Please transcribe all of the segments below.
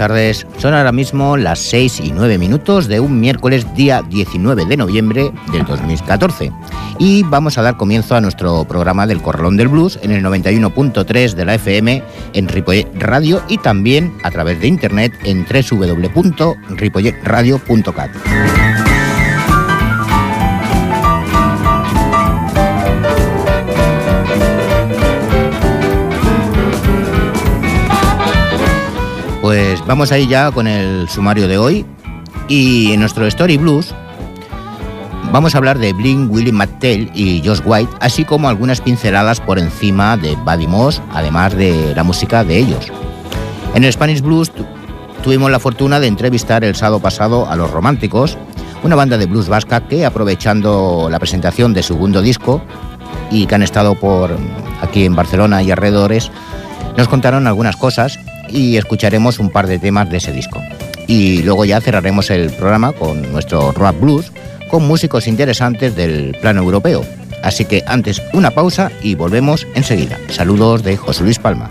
Tardes. Son ahora mismo las 6 y 9 minutos de un miércoles día 19 de noviembre del 2014. Y vamos a dar comienzo a nuestro programa del Corralón del Blues en el 91.3 de la FM en Ripollet Radio y también a través de internet en www.ripolletradio.cat. Pues vamos ahí ya con el sumario de hoy. Y en nuestro Story Blues vamos a hablar de Blink, Willie McTell y Josh White, así como algunas pinceladas por encima de Buddy Moss, además de la música de ellos. En el Spanish Blues tuvimos la fortuna de entrevistar el sábado pasado a Los Románticos, una banda de blues vasca que aprovechando la presentación de su segundo disco y que han estado por aquí en Barcelona y alrededores, nos contaron algunas cosas y escucharemos un par de temas de ese disco. Y luego ya cerraremos el programa con nuestro rap blues con músicos interesantes del plano europeo. Así que antes una pausa y volvemos enseguida. Saludos de José Luis Palma.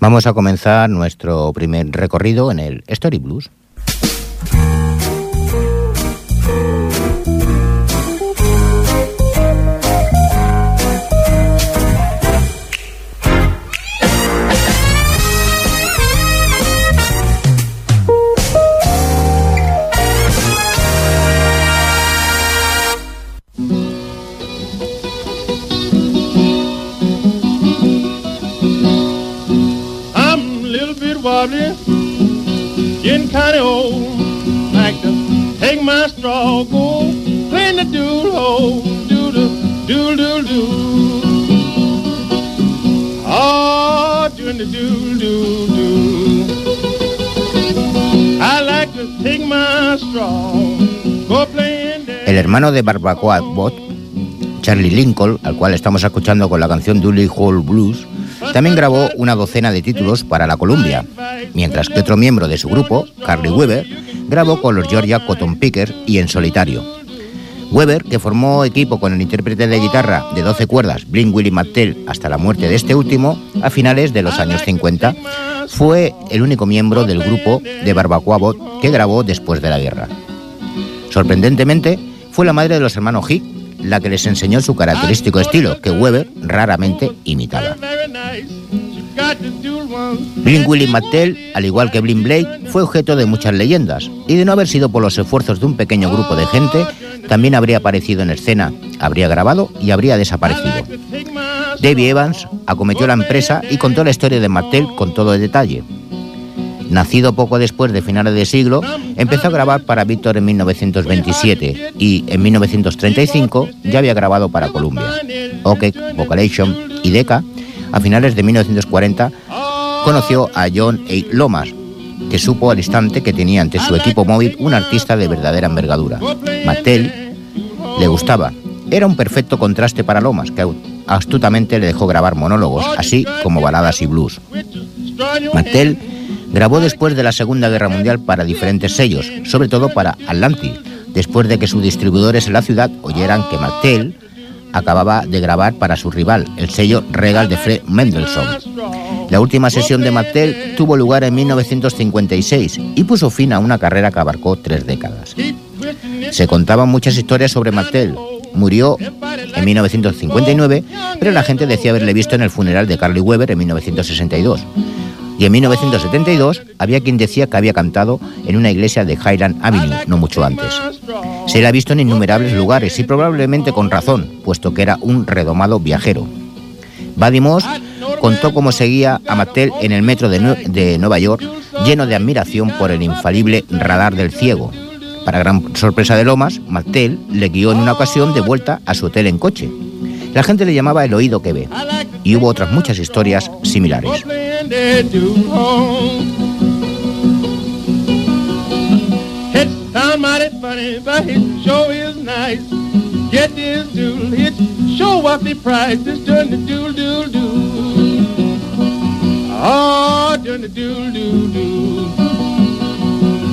Vamos a comenzar nuestro primer recorrido en el Story Blues. El hermano de Barbacoa Bot, Charlie Lincoln, al cual estamos escuchando con la canción Dooley Hall Blues, también grabó una docena de títulos para la Columbia, mientras que otro miembro de su grupo, Carly Weber, grabó con los Georgia Cotton Pickers y en solitario. Weber, que formó equipo con el intérprete de guitarra de 12 cuerdas, Blink Willie McTell, hasta la muerte de este último, a finales de los años 50, fue el único miembro del grupo de Barbacoa Bot que grabó después de la guerra. Sorprendentemente, fue la madre de los hermanos Hick la que les enseñó su característico estilo, que Weber raramente imitaba. Blink Willie McTell, al igual que Blink Blake, fue objeto de muchas leyendas, y de no haber sido por los esfuerzos de un pequeño grupo de gente, también habría aparecido en escena, habría grabado y habría desaparecido. Davey Evans acometió la empresa y contó la historia de McTell con todo el detalle. Nacido poco después de finales de siglo, empezó a grabar para Víctor en 1927 y en 1935 ya había grabado para Columbia. OK, Vocalation y Decca, a finales de 1940, conoció a John A. Lomas, que supo al instante que tenía ante su equipo móvil un artista de verdadera envergadura. Mattel le gustaba. Era un perfecto contraste para Lomas, que astutamente le dejó grabar monólogos, así como baladas y blues. Mattel grabó después de la Segunda Guerra Mundial para diferentes sellos, sobre todo para Atlantic, después de que sus distribuidores en la ciudad oyeran que Mattel acababa de grabar para su rival, el sello Regal de Fred Mendelssohn. La última sesión de Mattel tuvo lugar en 1956 y puso fin a una carrera que abarcó tres décadas. Se contaban muchas historias sobre Mattel. Murió en 1959, pero la gente decía haberle visto en el funeral de Carly Weber en 1962. Y en 1972 había quien decía que había cantado en una iglesia de Highland Avenue, no mucho antes. Se le ha visto en innumerables lugares y probablemente con razón, puesto que era un redomado viajero. Buddy Moss contó cómo seguía a Mattel en el metro de, Nueva York, lleno de admiración por el infalible radar del ciego. Para gran sorpresa de Lomas, Mattel le guió en una ocasión de vuelta a su hotel en coche. La gente le llamaba el oído que ve, y hubo otras muchas historias similares. They do home. It sound mighty funny, but his show is nice. Get this doodle hit, show up the price. It's doing the doodle doodle doodle. Oh, doing the doodle doodle doodle.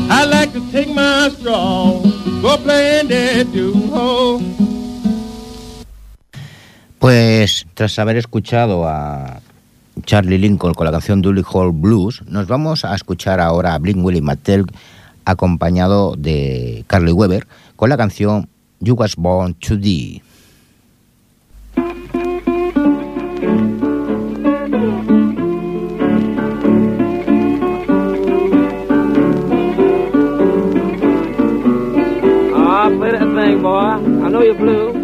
I like to take my straw, go playing that doodle. Pues tras haber escuchado a Charlie Lincoln con la canción Dooley Hall Blues, nos vamos a escuchar ahora a Blink Willie Mattel acompañado de Carly Weber con la canción You Was Born to Die. Ah, play that thing, boy. I know you're blue.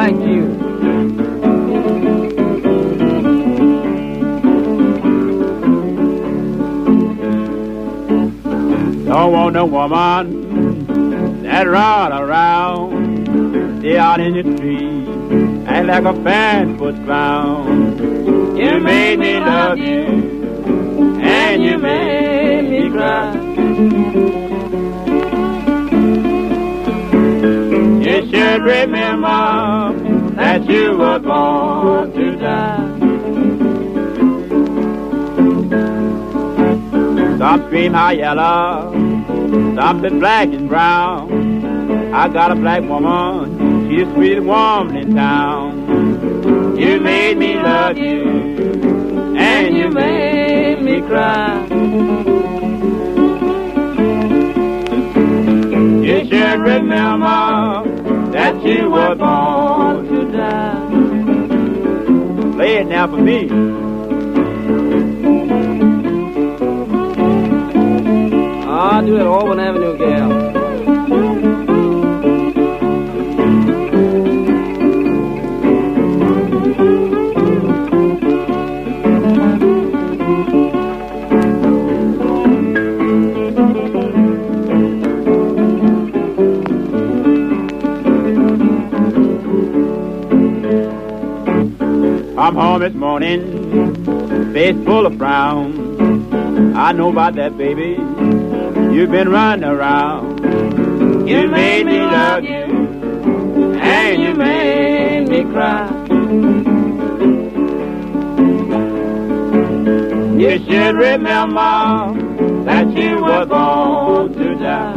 Black Jew. Don't want no woman that run around, stay out in the street, act like a fan foot clown. You made me love you, and you made me cry. Should remember that you were born to die. Some scream high yellow, some bit black and brown. I got a black woman, she's the sweetest woman in town. You made me love you, and you made me cry. You should remember that you were born to die. Play it now for me. I'll do it Auburn Avenue, gal. Come home this morning, face full of frown. I know about that, baby. You've been running around. You made me love you, and you made me cry. You should remember that you were born to die.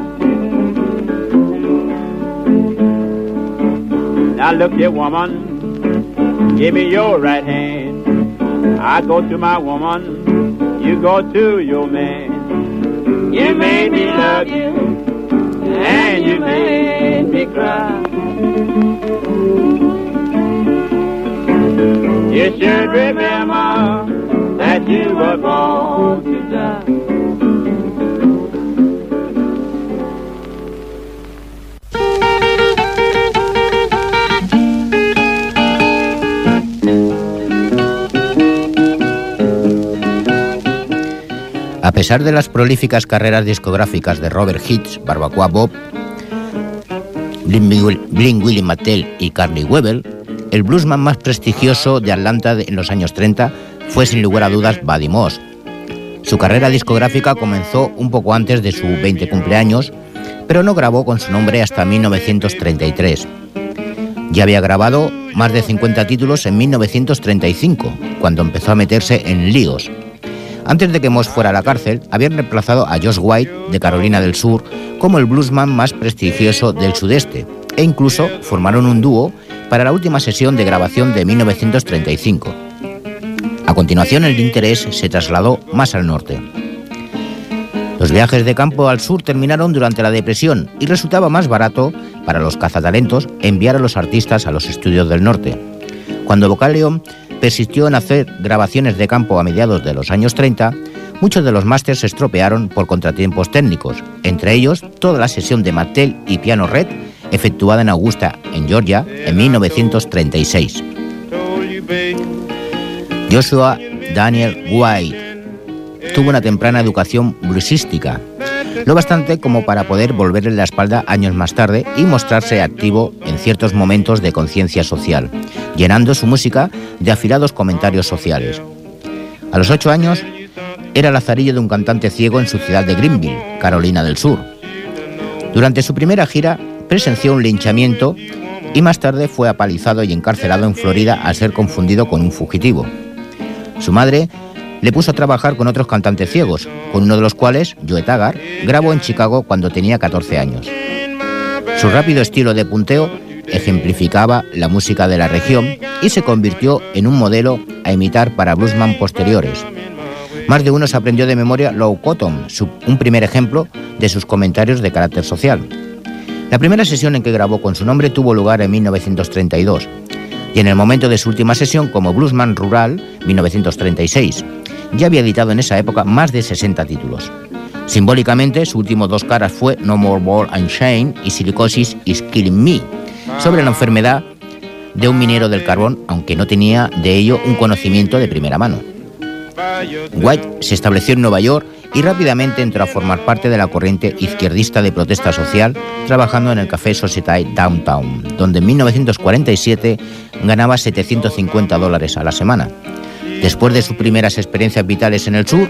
Now look here, woman. Give me your right hand. I go to my woman. You go to your man. You made me love you. And you made me cry. You should remember that you were born to die. Pesar de las prolíficas carreras discográficas de Robert Hitch, Barbacoa Bob, Bling Willie Mattel y Carly Webel, el bluesman más prestigioso de Atlanta en los años 30 fue sin lugar a dudas Buddy Moss. Su carrera discográfica comenzó un poco antes de su 20 cumpleaños, pero no grabó con su nombre hasta 1933. Ya había grabado más de 50 títulos en 1935, cuando empezó a meterse en líos. Antes de que Moss fuera a la cárcel, habían reemplazado a Josh White, de Carolina del Sur, como el bluesman más prestigioso del sudeste, e incluso formaron un dúo para la última sesión de grabación de 1935. A continuación, el interés se trasladó más al norte. Los viajes de campo al sur terminaron durante la depresión y resultaba más barato para los cazatalentos enviar a los artistas a los estudios del norte. Cuando Vocalion persistió en hacer grabaciones de campo a mediados de los años 30, muchos de los másters se estropearon por contratiempos técnicos, entre ellos toda la sesión de Mattel y Piano Red efectuada en Augusta, en Georgia, en 1936. Joshua Daniel White tuvo una temprana educación bluesística, lo bastante como para poder volverle la espalda años más tarde y mostrarse activo en ciertos momentos de conciencia social, llenando su música de afilados comentarios sociales. A los ocho años, era lazarillo de un cantante ciego en su ciudad de Greenville, Carolina del Sur. Durante su primera gira, presenció un linchamiento y más tarde fue apalizado y encarcelado en Florida al ser confundido con un fugitivo. Su madre le puso a trabajar con otros cantantes ciegos, con uno de los cuales, Joe Taggart, grabó en Chicago cuando tenía 14 años. Su rápido estilo de punteo ejemplificaba la música de la región y se convirtió en un modelo a imitar para bluesman posteriores. Más de uno se aprendió de memoria Low Cotton, un primer ejemplo de sus comentarios de carácter social. La primera sesión en que grabó con su nombre tuvo lugar en 1932 y en el momento de su última sesión como Bluesman Rural, 1936. Ya había editado en esa época más de 60 títulos. Simbólicamente, su último dos caras fue No More Ball and Shane y Silicosis is Killing Me, sobre la enfermedad de un minero del carbón, aunque no tenía de ello un conocimiento de primera mano. White se estableció en Nueva York y rápidamente entró a formar parte de la corriente izquierdista de protesta social, trabajando en el Café Society Downtown, donde en 1947 ganaba 750 dólares a la semana. Después de sus primeras experiencias vitales en el sur,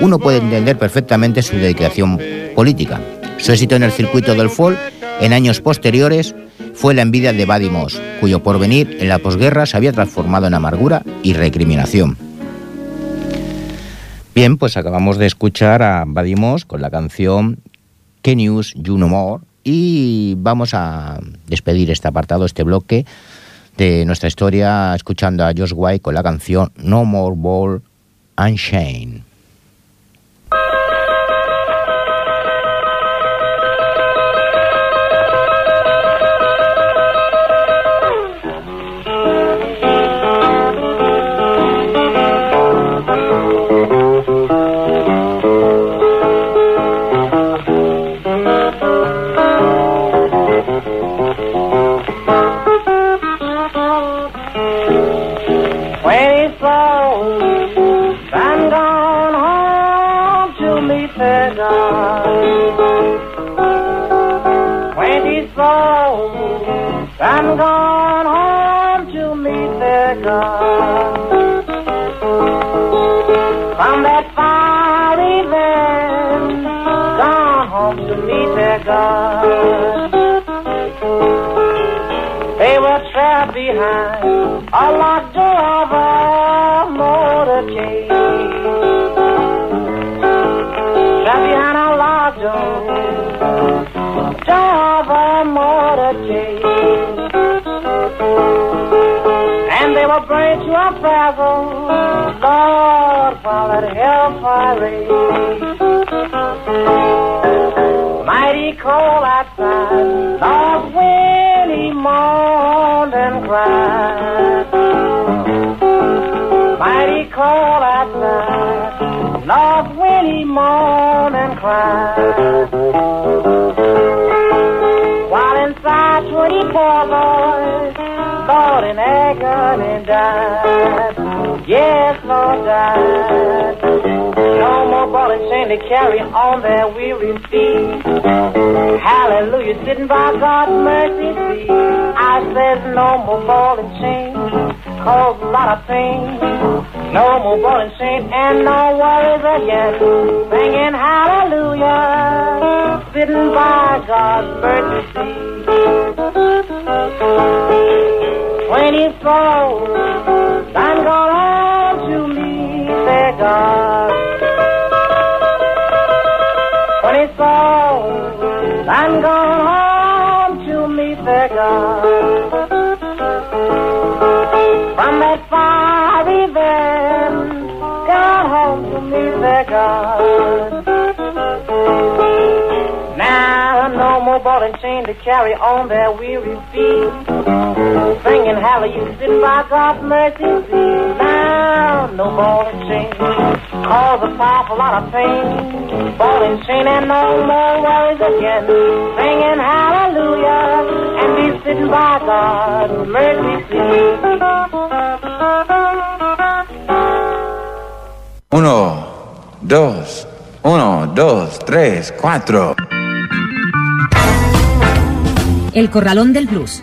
uno puede entender perfectamente su dedicación política. Su éxito en el circuito del folk en años posteriores fue la envidia de Buddy cuyo porvenir en la posguerra se había transformado en amargura y recriminación. Bien, pues acabamos de escuchar a Buddy con la canción Que News You No More y vamos a despedir este apartado, este bloque de nuestra historia escuchando a Josh White con la canción No More Ball and Shane. They were trapped behind a locked Yes, Lord died. No more ball and chain to carry on their weary feet. Hallelujah, sitting by God's mercy seat. I says no more ball and chain, cause a lot of pain. No more ball and chain and no worries again. Singing hallelujah, sitting by God's mercy seat. When he falls, I'm gonna to me, say God. When he falls, I'm gone home to meet their God. From that far event, gone home to meet their God. Now no more ball and chain to carry on their weary feet. Singing hallelujah, by God's mercy. Now no ball and chain, cause a powerful lot of pain. Ball and chain and no more worries again. Singing hallelujah, and be sitting by God's mercy seat. Uno, dos, uno, dos, tres, cuatro. El Corralón del Blues.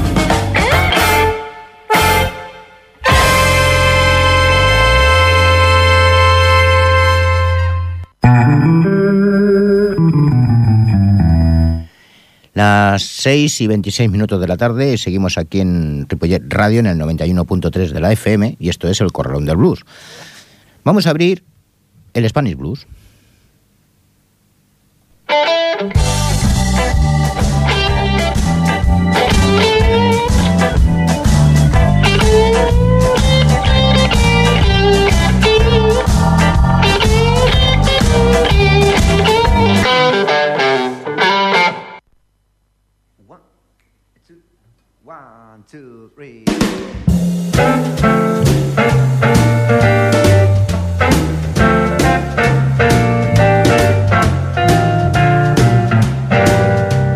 Las 6 y 26 minutos de la tarde seguimos aquí en Ripollet Radio en el 91.3 de la FM y esto es el Corralón del Blues. Vamos a abrir el Spanish Blues. Two, three.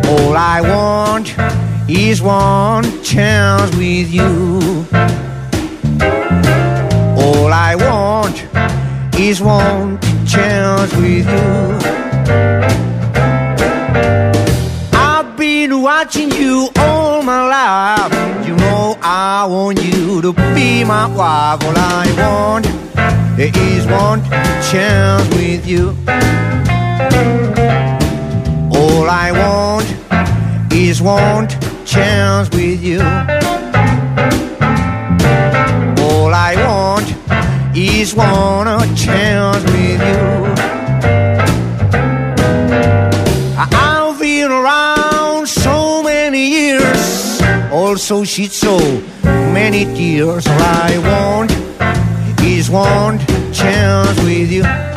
All I want is one chance with you. All I want is one chance with you. I've been watching you all my life. Want you to be my wife. All I want is one chance with you. All I want is one chance with you. All I want is one chance with you. I- I've been also shed so many tears. All I want is one chance with you.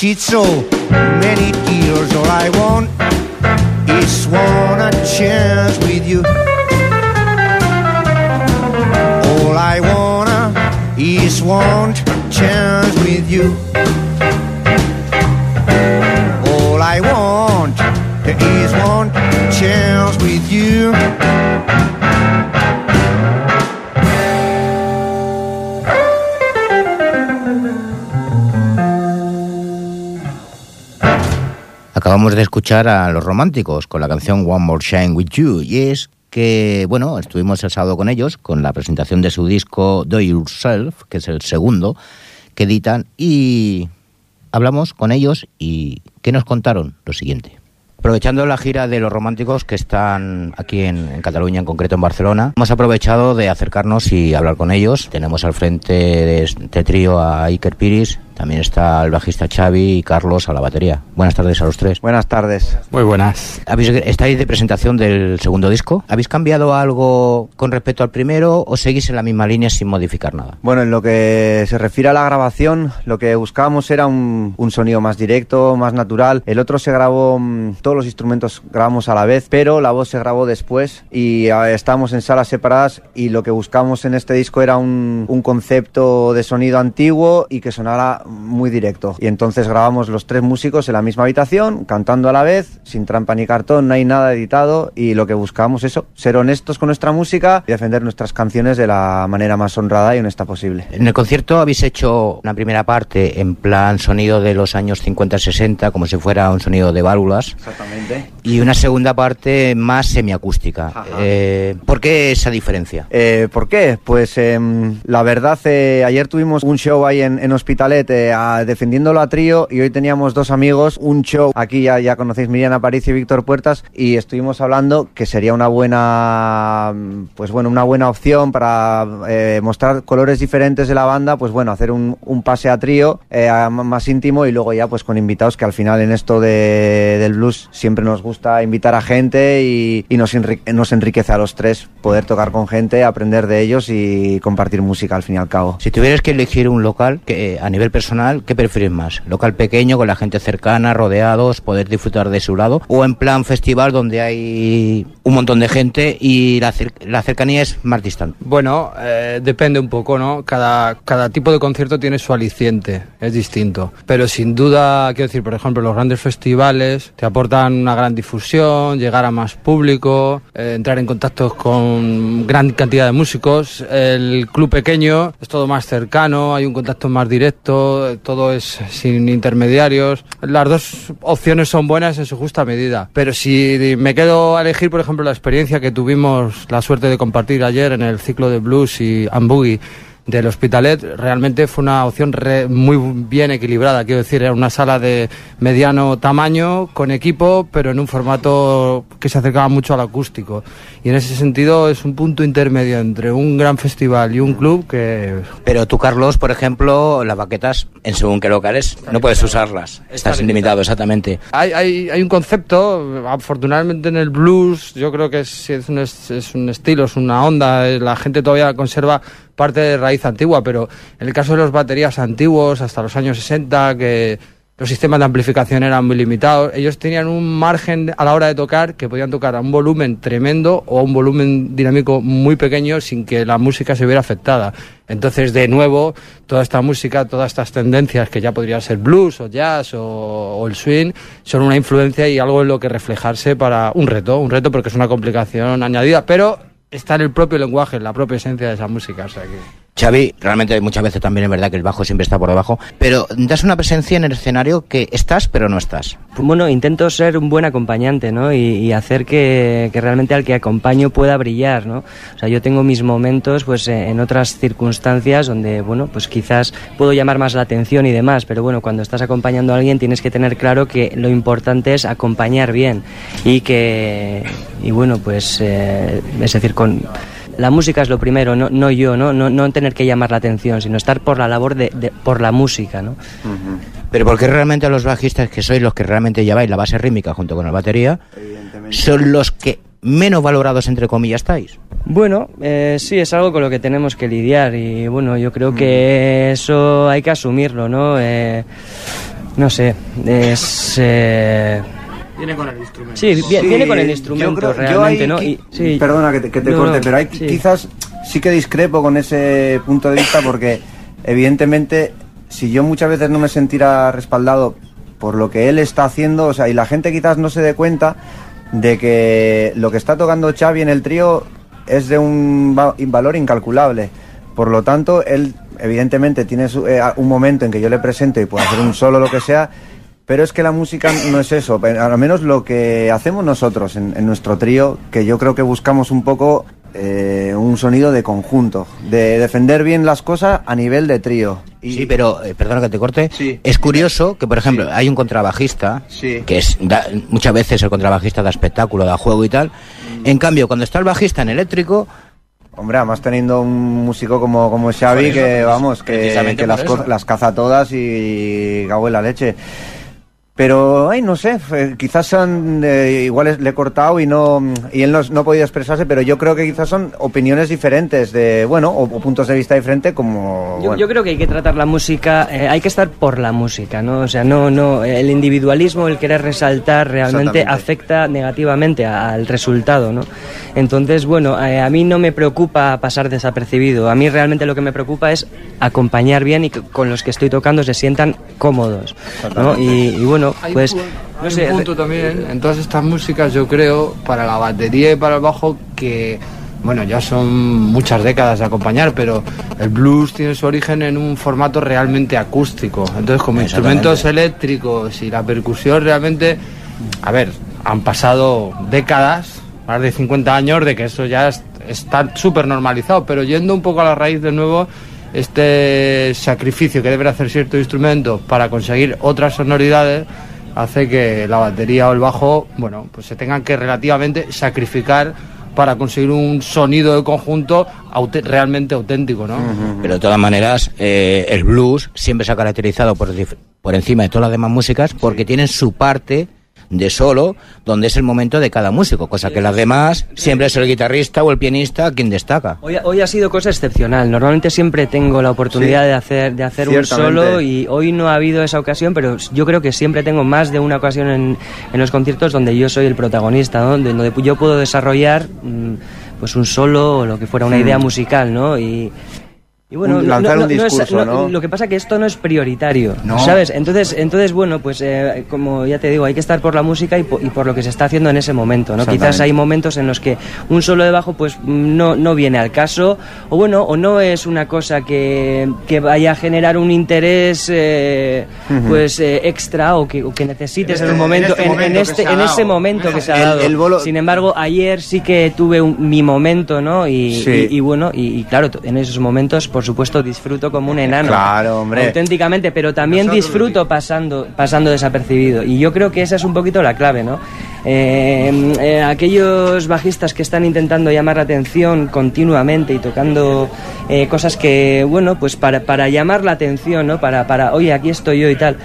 sheets escuchar a Los Románticos con la canción One More Shine With You y es que, bueno, estuvimos el sábado con ellos con la presentación de su disco Do Yourself, que es el segundo que editan y hablamos con ellos y ¿qué nos contaron? Lo siguiente. Aprovechando la gira de los románticos que están aquí en, en, Cataluña, en concreto en Barcelona, hemos aprovechado de acercarnos y hablar con ellos. Tenemos al frente de este trío a Iker Piris, también está el bajista Xavi y Carlos a la batería. Buenas tardes a los tres. Buenas tardes. Muy buenas. ¿Habéis, ¿Estáis de presentación del segundo disco? ¿Habéis cambiado algo con respecto al primero o seguís en la misma línea sin modificar nada? Bueno, en lo que se refiere a la grabación, lo que buscábamos era un, un sonido más directo, más natural. El otro se grabó, mm, todos los instrumentos grabamos a la vez, pero la voz se grabó después y eh, estábamos en salas separadas y lo que buscamos en este disco era un, un concepto de sonido antiguo y que sonara muy directo. Y entonces grabamos los tres músicos en la misma habitación, cantando a la vez, sin trampa ni cartón, no hay nada editado y lo que buscamos es eso, ser honestos con nuestra música y defender nuestras canciones de la manera más honrada y honesta posible. En el concierto habéis hecho una primera parte en plan sonido de los años 50-60, como si fuera un sonido de válvulas. Exactamente. Y una segunda parte más semiacústica. Eh, ¿Por qué esa diferencia? Eh, ¿Por qué? Pues eh, la verdad, ayer tuvimos un show ahí en, en Hospitalet a, defendiéndolo a trío y hoy teníamos dos amigos, un show, aquí ya, ya conocéis Miriam Aparicio y Víctor Puertas y estuvimos hablando que sería una buena, pues bueno, una buena opción para eh, mostrar colores diferentes de la banda, pues bueno, hacer un, pase a trío eh, más íntimo y luego ya pues con invitados que al final en esto de, del blues siempre nos gusta invitar a gente y, nos, nos enriquece a los tres poder tocar con gente, aprender de ellos y compartir música al fin y al cabo. Si tuvieras que elegir un local que a nivel personal, ¿qué prefieres más? ¿Local pequeño, con la gente cercana, rodeados, poder disfrutar de su lado? ¿O en plan festival donde hay un montón de gente y la, cer la cercanía es más distante? Bueno, eh, depende un poco, ¿no? Cada, cada tipo de concierto tiene su aliciente, es distinto. Pero sin duda, quiero decir, por ejemplo, los grandes festivales te aportan una gran difusión, llegar a más público, eh, entrar en contacto con gran cantidad de músicos. El club pequeño es todo más cercano, hay un contacto más directo, todo es sin intermediarios. Las dos opciones son buenas en su justa medida. Pero si me quedo a elegir, por ejemplo, la experiencia que tuvimos la suerte de compartir ayer en el ciclo de blues y boogie del Hospitalet realmente fue una opción re, muy bien equilibrada. Quiero decir, era una sala de mediano tamaño, con equipo, pero en un formato que se acercaba mucho al acústico. Y en ese sentido es un punto intermedio entre un gran festival y un club que... Pero tú, Carlos, por ejemplo, las baquetas, en según qué locales, no puedes usarlas. Estás Está limitado, exactamente. Hay, hay, hay, un concepto, afortunadamente en el blues, yo creo que es, es, un, es un estilo, es una onda, la gente todavía conserva parte de raíz antigua, pero en el caso de los baterías antiguos, hasta los años 60, que los sistemas de amplificación eran muy limitados, ellos tenían un margen a la hora de tocar que podían tocar a un volumen tremendo o a un volumen dinámico muy pequeño sin que la música se viera afectada. Entonces, de nuevo, toda esta música, todas estas tendencias que ya podrían ser blues o jazz o, o, el swing, son una influencia y algo en lo que reflejarse para un reto, un reto porque es una complicación añadida, pero está en el propio lenguaje, en la propia esencia de esa música. O sea que... Xavi, realmente muchas veces también es verdad que el bajo siempre está por debajo, pero das una presencia en el escenario que estás pero no estás. Bueno, intento ser un buen acompañante, ¿no? Y, y hacer que, que, realmente al que acompaño pueda brillar, ¿no? O sea, yo tengo mis momentos, pues, en otras circunstancias donde, bueno, pues quizás puedo llamar más la atención y demás, pero bueno, cuando estás acompañando a alguien tienes que tener claro que lo importante es acompañar bien y que, y bueno, pues, eh, es decir, con la música es lo primero, no, no yo, ¿no? ¿no? No tener que llamar la atención, sino estar por la labor de, de por la música, ¿no? Uh -huh. Pero porque realmente los bajistas, que sois los que realmente lleváis la base rítmica junto con la batería, son los que menos valorados, entre comillas, estáis. Bueno, eh, sí, es algo con lo que tenemos que lidiar y bueno, yo creo que eso hay que asumirlo, ¿no? Eh, no sé, es... Eh, Viene con el instrumento. Sí, viene, sí, viene con el instrumento, creo, realmente, ¿no? Y, sí. Perdona que te, que te no, corte, pero hay, sí. quizás sí que discrepo con ese punto de vista porque evidentemente, si yo muchas veces no me sentiera respaldado por lo que él está haciendo, o sea, y la gente quizás no se dé cuenta de que lo que está tocando Xavi en el trío es de un va- valor incalculable. Por lo tanto, él evidentemente tiene su- eh, un momento en que yo le presento y puedo hacer un solo, lo que sea, pero es que la música no es eso, pero al menos lo que hacemos nosotros en, en nuestro trío, que yo creo que buscamos un poco eh, un sonido de conjunto, de defender bien las cosas a nivel de trío. Sí, pero, eh, perdona que te corte, Sí. es curioso que, por ejemplo, hay un contrabajista, Sí. que es da- muchas veces el contrabajista da espectáculo, da juego y tal. Mm. En cambio, cuando está el bajista en eléctrico, Hombre, además teniendo un músico como, como Xavi eso, que, pues, vamos, que, que las, las caza todas y cago en la leche. Pero, ay, no sé, eh, quizás son, eh, igual le he cortado y no y él no, no ha podido expresarse, pero yo creo que quizás son opiniones diferentes, de bueno, o, o puntos de vista diferentes como... Yo, bueno. yo creo que hay que tratar la música, eh, hay que estar por la música, ¿no? O sea, no, no, el individualismo, el querer resaltar realmente afecta negativamente al resultado, ¿no? Entonces, bueno, eh, a mí no me preocupa pasar desapercibido, a mí realmente lo que me preocupa es acompañar bien y que con los que estoy tocando se sientan cómodos, ¿no? Y, y bueno, Pues, no hay sé, un punto también en todas estas músicas, yo creo, para la batería y para el bajo, que, bueno, ya son muchas décadas de acompañar, pero el blues tiene su origen en un formato realmente acústico. Entonces, como instrumentos eléctricos y la percusión, realmente, a ver, han pasado décadas, más de 50 años, de que eso ya es- está súper normalizado, pero yendo un poco a la raíz de nuevo, este sacrificio que debe hacer cierto instrumento para conseguir otras sonoridades hace que la batería o el bajo, bueno, pues se tengan que relativamente sacrificar para conseguir un sonido de conjunto realmente auténtico, ¿no? pero de todas maneras, eh, el blues siempre se ha caracterizado por, por encima de todas las demás músicas porque tienen su parte de solo, donde es el momento de cada músico, cosa que las demás siempre es el guitarrista o el pianista quien destaca. Hoy, hoy ha sido cosa excepcional. Normalmente siempre tengo la oportunidad Sí. de hacer, de hacer un solo y hoy no ha habido esa ocasión, pero yo creo que siempre tengo más de una ocasión en, en los conciertos donde yo soy el protagonista, ¿no? donde, donde yo puedo desarrollar mm, pues un solo o lo que fuera una idea musical, ¿no? Y, y bueno, Un- no- lanzar no- un no es- discurso, ¿no? Lo que pasa que esto no es prioritario, No. ¿sabes? Entonces, entonces bueno, pues eh, como ya te digo, hay que estar por la música y po- y por lo que se está haciendo en ese momento, ¿no? Quizás hay momentos en los que un solo de bajo pues no, no viene al caso o bueno o no es una cosa que, que vaya a generar un interés eh, pues eh, extra o que, o que necesites en, un momento en este en, en este en ese momento que se ha El- dado el bolo- sin embargo ayer sí que tuve un- mi momento no y, Sí. y- y bueno y, y claro en esos momentos por supuesto disfruto como un enano. Claro, hombre. auténticamente pero también disfruto pasando pasando desapercibido. Y yo creo que esa es un poquito la clave no Eh, eh, aquellos bajistas que están intentando llamar la atención continuamente y tocando eh, cosas que bueno pues para, para llamar la atención no para para oye aquí estoy yo y tal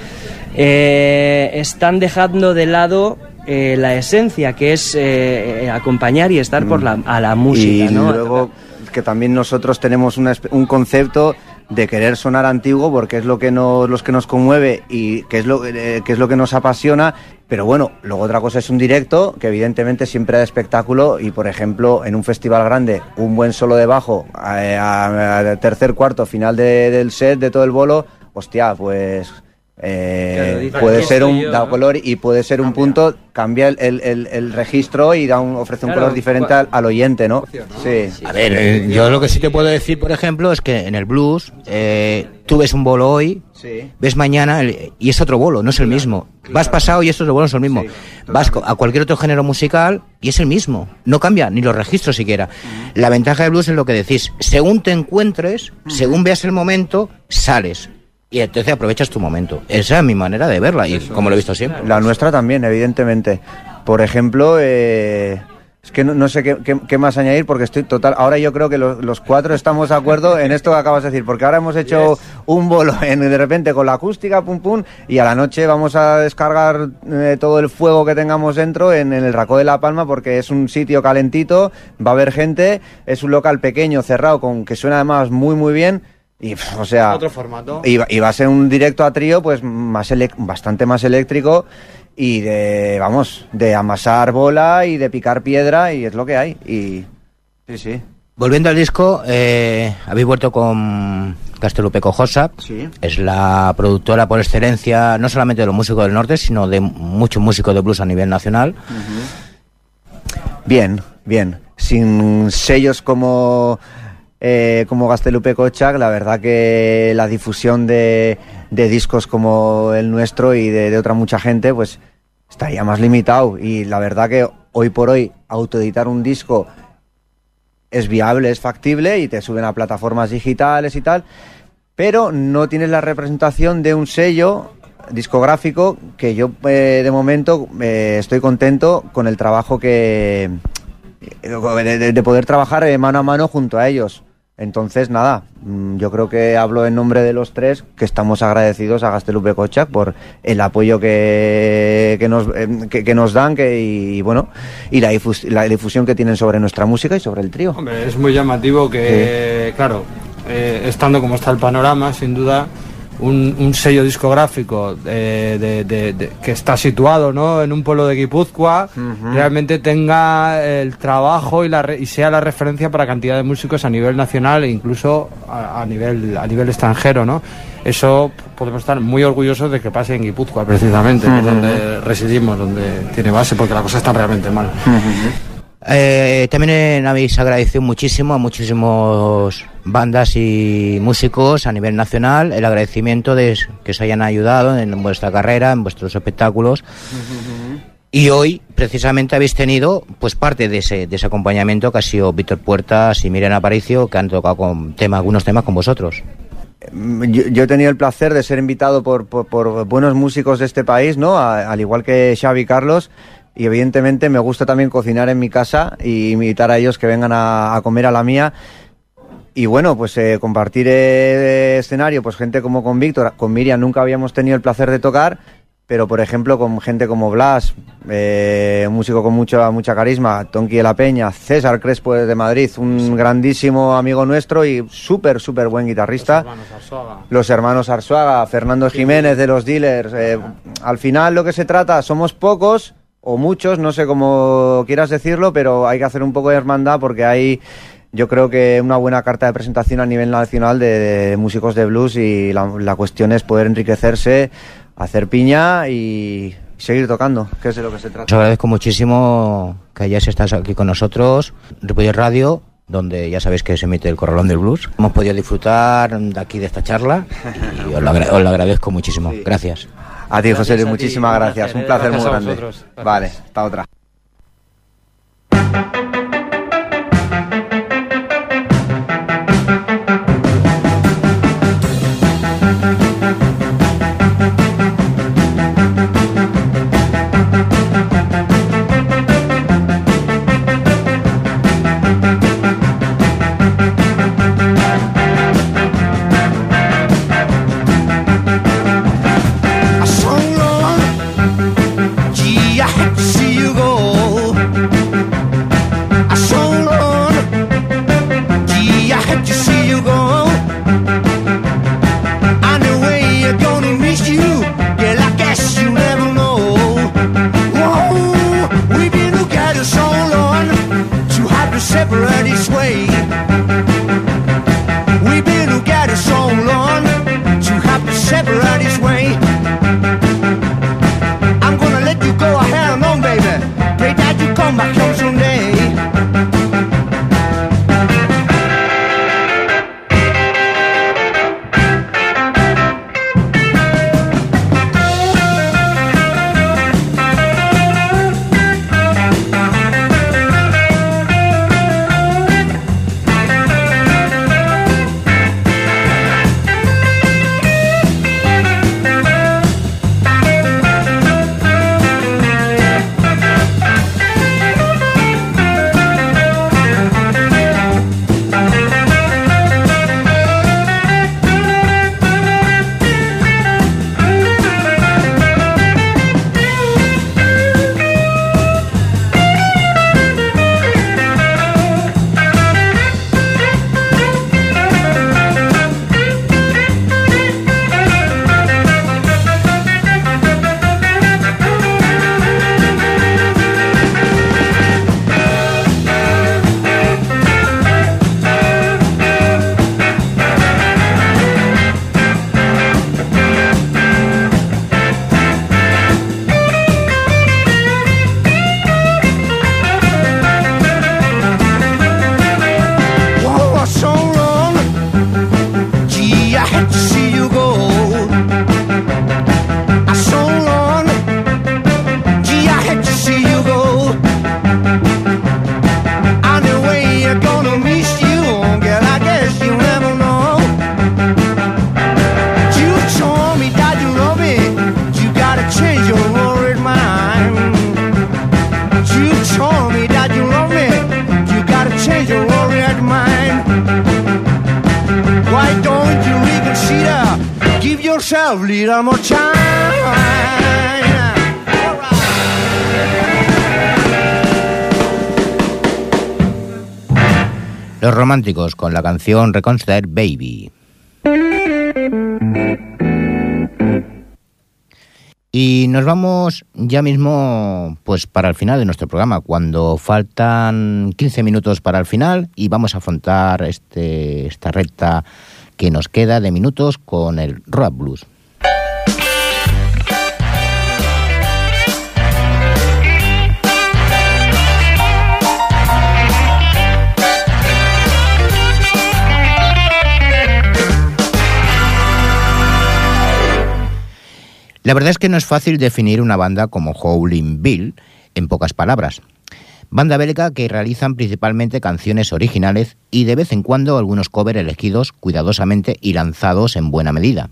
eh, están dejando de lado eh, la esencia que es eh, acompañar y estar por la, a la música y ¿no? luego que también nosotros tenemos un concepto de querer sonar antiguo porque es lo que nos los que nos conmueve y que es lo eh, que es lo que nos apasiona pero bueno luego otra cosa es un directo que evidentemente siempre da espectáculo y por ejemplo en un festival grande un buen solo de bajo a, tercer cuarto final de- del set de todo el bolo hostia pues eh, Claro, puede ser un yo, da ¿no? color y puede ser un punto cambia el, el- el- el registro y da un, ofrece un Claro, color diferente al, al oyente no sí A ver, eh, yo lo que sí te puedo decir, por ejemplo, es que en el blues eh, tú ves un bolo hoy, Sí. ves mañana el- y es otro bolo, no es el mismo. Vas pasado y estos bolos son el mismo. Sí, Vas a cualquier otro género musical y es el mismo. No cambia ni los registros siquiera. La ventaja del blues es lo que decís. Según te encuentres, según veas el momento, sales. Y entonces aprovechas tu momento. Esa es mi manera de verla y como lo he visto siempre. La nuestra también, evidentemente. Por ejemplo, eh, es que no, no sé qué, qué- qué más añadir porque estoy total. Ahora yo creo que los, los cuatro estamos de acuerdo en esto que acabas de decir, porque ahora hemos hecho un bolo en, de repente con la acústica, pum pum, y a la noche vamos a descargar eh, todo el fuego que tengamos dentro en, en el Racó de la Palma porque es un sitio calentito, va a haber gente, es un local pequeño, cerrado, con que suena además muy muy bien. Y, o sea, Otro formato. y va, y va a ser un directo a trío, pues más bastante más eléctrico y de, vamos, de amasar bola y de picar piedra y es lo que hay. Y sí, sí. Volviendo al disco, eh, habéis vuelto con Castelupe Cojosa. Sí. Es la productora por excelencia, no solamente de los músicos del norte, sino de muchos músicos de blues a nivel nacional. Bien, bien. Sin sellos como, eh, como Gastelupe Kochak, la verdad que la difusión de, discos como el nuestro y de, otra mucha gente, pues estaría más limitado. Y la verdad que hoy por hoy autoeditar un disco es viable, es factible y te suben a plataformas digitales y tal, pero no tienes la representación de un sello discográfico que yo eh, de momento eh, estoy contento con el trabajo que de poder trabajar eh, mano a mano junto a ellos. Entonces, nada, mm, yo creo que hablo en nombre de los tres, que estamos agradecidos a Gastelupe Kochak por el apoyo que, que, nos, que, que nos dan que, y, bueno, y la, difus- la difusión que tienen sobre nuestra música y sobre el trío. Hombre, es muy llamativo que, claro, eh, estando como está el panorama, sin duda, un, un sello discográfico eh, de- de- de- que está situado ¿no? en un pueblo de Guipúzcoa realmente tenga el trabajo y, la, y sea la referencia para cantidad de músicos a nivel nacional e incluso a, a nivel, a nivel extranjero. ¿no? Eso podemos estar muy orgullosos de que pase en Guipúzcoa, precisamente, que es donde residimos, donde tiene base, porque la cosa está realmente mal. Eh, también habéis agradecido muchísimo a muchísimos bandas y músicos a nivel nacional el agradecimiento de que os hayan ayudado en vuestra carrera, en vuestros espectáculos. Y hoy, precisamente, habéis tenido pues parte de ese, de ese acompañamiento que ha sido Víctor Puertas y Miriam Aparicio, que han tocado con tema, algunos temas con vosotros. Mm, Yo, yo he tenido el placer de ser invitado por, por- por buenos músicos de este país, ¿no? A- al igual que Xavi Carlos. Y evidentemente me gusta también cocinar en mi casa y invitar a ellos que vengan a, a comer a la mía. Y bueno, pues eh, compartir eh, escenario, pues gente como con Víctor, con Miriam nunca habíamos tenido el placer de tocar, pero por ejemplo con gente como Blas, eh, un músico con mucha, mucha carisma, Tonki de la Peña, César Crespo de Madrid, un grandísimo amigo nuestro y súper, súper buen guitarrista los hermanos Arzuaga, Fernando Jiménez de los dealers. eh, al final lo que se trata, somos pocos o muchos, no sé cómo quieras decirlo, pero hay que hacer un poco de hermandad porque hay, yo creo que una buena carta de presentación a nivel nacional de, de músicos de blues y la, la cuestión es poder enriquecerse, hacer piña y seguir tocando, que es de lo que se Os trata. agradezco muchísimo que hayáis estado aquí con nosotros, Ripollet Radio, donde ya sabéis que se emite el Corralón del Blues. Hemos podido disfrutar de aquí de esta charla y os lo, agra- os lo agradezco muchísimo. Gracias. A ti, José, ti, muchísimas gracias, un eh. placer Gracias muy grande. vosotros. Vale, hasta otra. Con la canción Reconsider Baby. Y nos vamos ya mismo pues para el final de nuestro programa, cuando faltan 15 minutos para el final y vamos a afrontar este, esta recta que nos queda de minutos con el rap blues. La verdad es que no es fácil definir una banda como Howling Bill en pocas palabras. Banda belga que realizan principalmente canciones originales y de vez en cuando algunos covers elegidos cuidadosamente y lanzados en buena medida.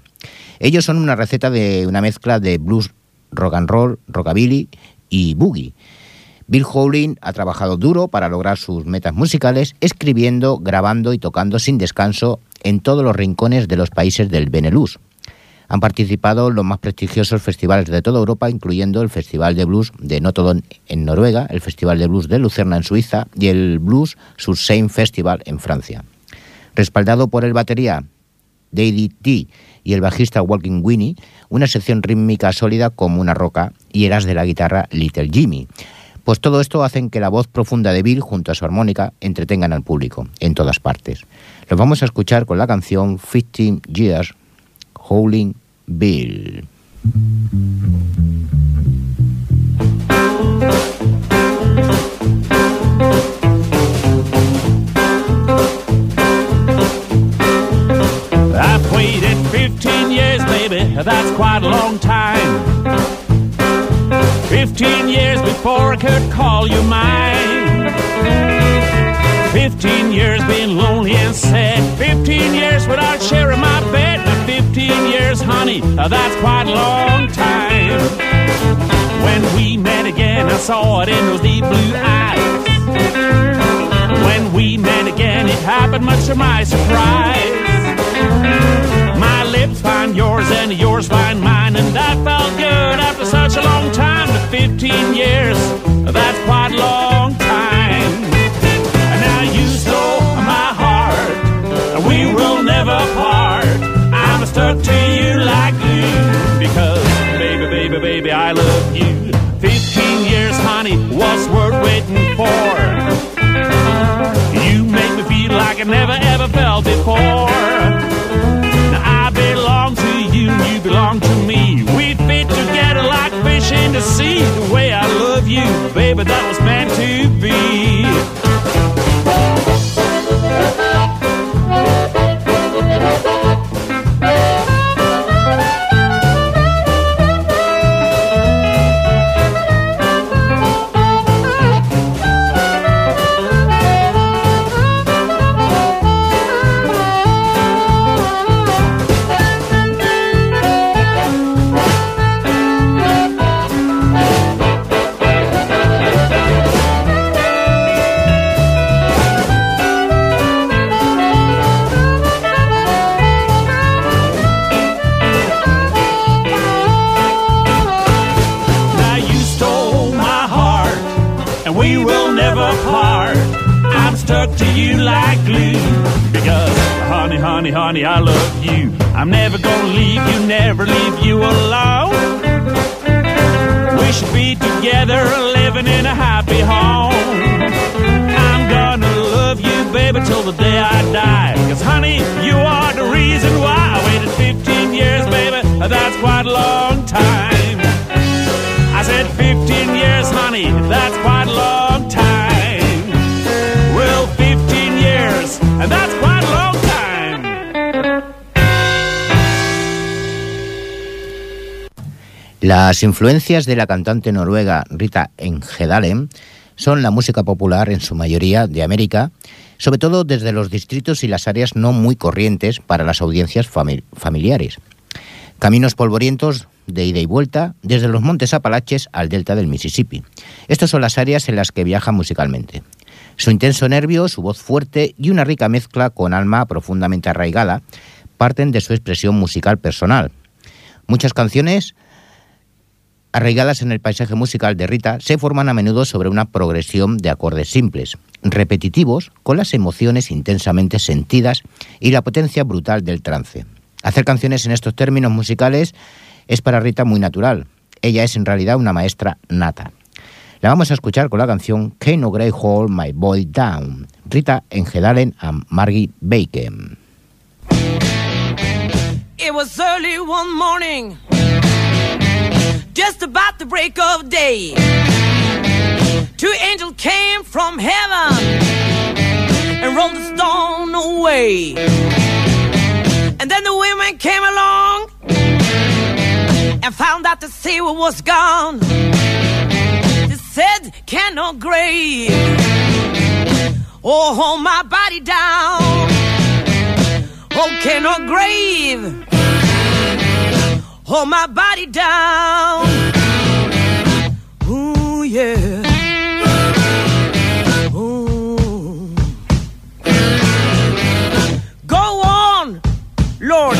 Ellos son una receta de una mezcla de blues, rock and roll, rockabilly y boogie. Bill Howling ha trabajado duro para lograr sus metas musicales, escribiendo, grabando y tocando sin descanso en todos los rincones de los países del Benelux. Han participado los más prestigiosos festivales de toda Europa, incluyendo el Festival de Blues de Notodon en Noruega, el Festival de Blues de Lucerna en Suiza y el Blues Surseine Festival en Francia. Respaldado por el batería Daddy T y el bajista Walking Winnie, una sección rítmica sólida como una roca y eras de la guitarra Little Jimmy. Pues todo esto hacen que la voz profunda de Bill junto a su armónica entretengan al público en todas partes. Los vamos a escuchar con la canción 15 Years Howling Bill. I've waited 15 years, baby, that's quite a long time. 15 years before I could call you mine. 15 years being lonely and sad. 15 years without sharing my bed. 15 years, honey, that's quite a long time. When we met again, I saw it in those deep blue eyes. When we met again, it happened much to my surprise. My lips find yours and yours find mine, and that felt good after such a long time. But 15 years, that's quite long baby, baby, I love you. 15 years, honey, what's worth waiting for? You make me feel like I never ever felt before. Now I belong to you, you belong to me. We fit together like fish in the sea. The way I love you, baby, that was meant to be. We will never part. I'm stuck to you like glue because, honey, honey, honey, I love you. I'm never gonna leave you, never leave you alone. We should be together, living in a happy home. I'm gonna love you, baby, till the day I die. Cause, honey, you are the reason why Las influencias de la cantante noruega Rita Engedalen son la música popular en su mayoría de América, sobre todo desde los distritos y las áreas no muy corrientes para las audiencias fami- familiares. Caminos polvorientos de ida y vuelta desde los montes Apalaches al delta del Mississippi. Estas son las áreas en las que viaja musicalmente. Su intenso nervio, su voz fuerte y una rica mezcla con alma profundamente arraigada parten de su expresión musical personal. Muchas canciones arraigadas en el paisaje musical de Rita se forman a menudo sobre una progresión de acordes simples, repetitivos, con las emociones intensamente sentidas y la potencia brutal del trance. Hacer canciones en estos términos musicales es para Rita muy natural. Ella es en realidad una maestra nata. La vamos a escuchar con la canción Can Grey Hold My Boy Down, Rita Engedalen a Margie Bacon. Just about the break of day. Two angels came from heaven and rolled the stone away. And then the women came along and found out the Savior was gone. They said, cannot grave. Oh, hold my body down. Oh, cannot grave. Hold my body down. Ooh, yeah. Ooh. Go on, Lord.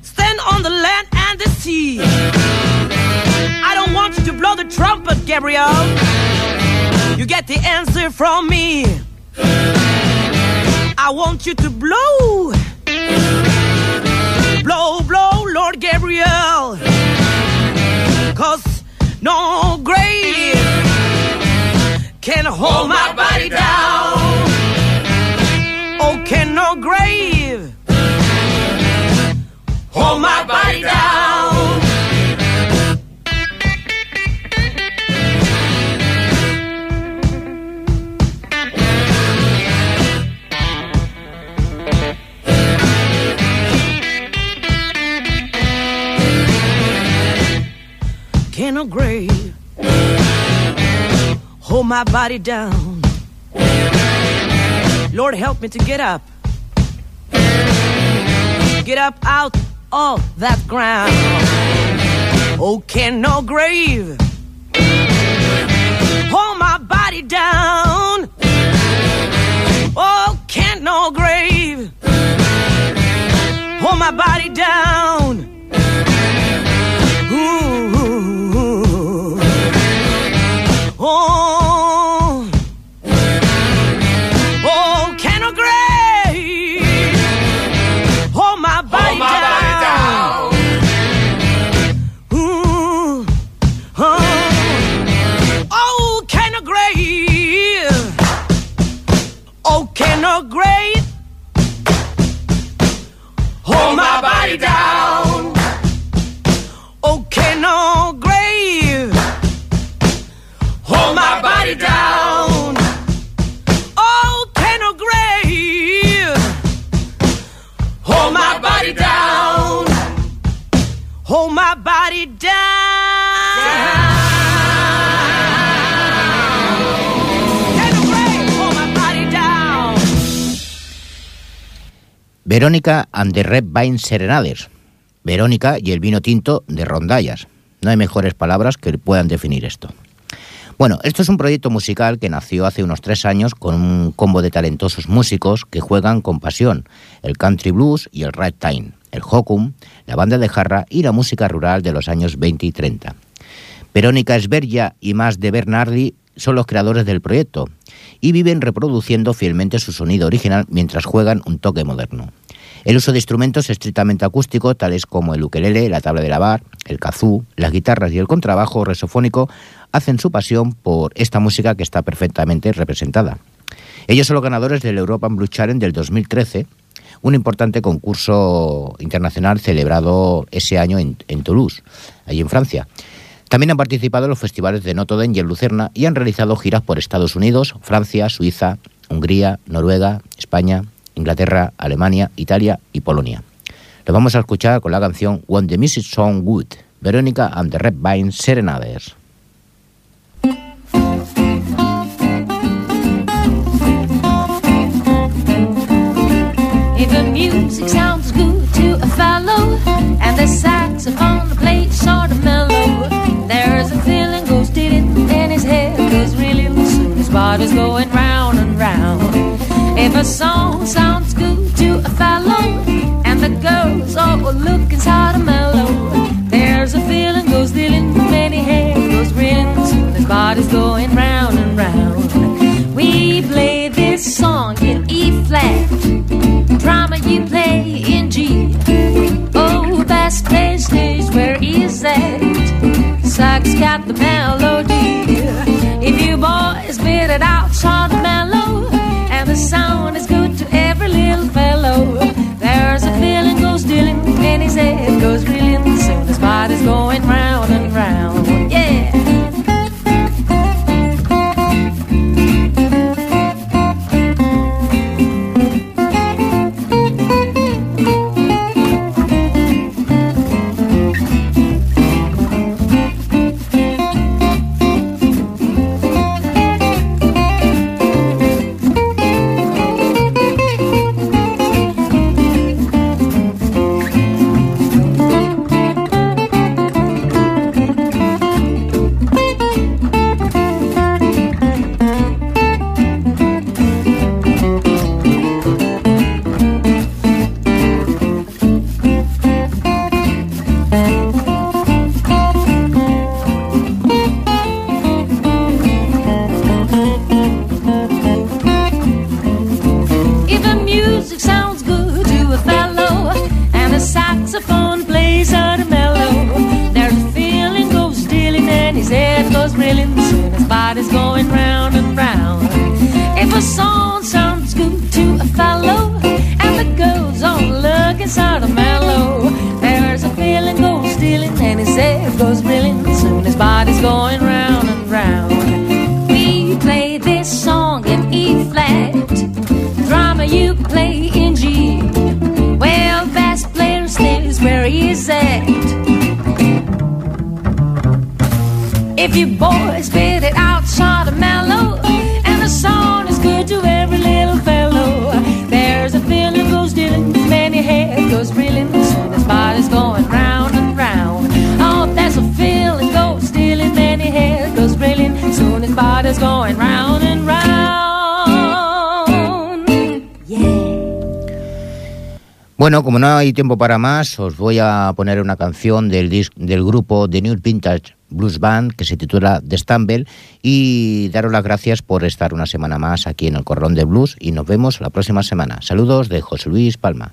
Stand on the land and the sea. I don't want you to blow the trumpet, Gabriel. You get the answer from me. I want you to blow. Blow, blow, Lord Gabriel. Cause no grave can hold my body down. Oh, can no grave hold my body Can no grave hold my body down. Lord, help me to get up. Get up out of that ground. Oh, can no grave hold my body down. Oh, can no grave hold my body down. Verónica and the Red Vine Serenades. Verónica y el vino tinto de rondallas. No hay mejores palabras que puedan definir esto. Bueno, esto es un proyecto musical que nació hace unos tres años con un combo de talentosos músicos que juegan con pasión, el country blues y el ragtime, el hokum, la banda de jarra y la música rural de los años 20 y 30. Verónica Esbergia y más de Bernardi son los creadores del proyecto y viven reproduciendo fielmente su sonido original mientras juegan un toque moderno. El uso de instrumentos estrictamente acústicos, tales como el ukelele, la tabla de lavar, el kazoo, las guitarras y el contrabajo resofónico, hacen su pasión por esta música que está perfectamente representada. Ellos son los ganadores del European Blue Challenge del 2013, un importante concurso internacional celebrado ese año en, en Toulouse, allí en Francia. También han participado en los festivales de Notoden y en Lucerna y han realizado giras por Estados Unidos, Francia, Suiza, Hungría, Noruega, España, Inglaterra, Alemania, Italia y Polonia. Lo vamos a escuchar con la canción When the Music Sound Good, Verónica and the Red Vine Serenades. is going round and round. If a song sounds good to a fellow, and the girls all look inside a mellow, there's a feeling goes dealing through many hands. goes ringing soon body's going round and round. We play this song in E flat, drama you play in G. Oh, best play stage, where is that? Sax got the mellow. You boys spit it out, sort of mellow, and the song is good to every little fellow. There's a feeling goes dealing, many head goes reeling, soon his body's going round and round. Oh, there's a feeling goes dealing, many head goes reeling, soon his body's going round and round. Bueno, como no hay tiempo para más, os voy a poner una canción del, dis- del grupo The New Vintage Blues Band que se titula The Stumble y daros las gracias por estar una semana más aquí en el Corrón de Blues y nos vemos la próxima semana. Saludos de José Luis Palma.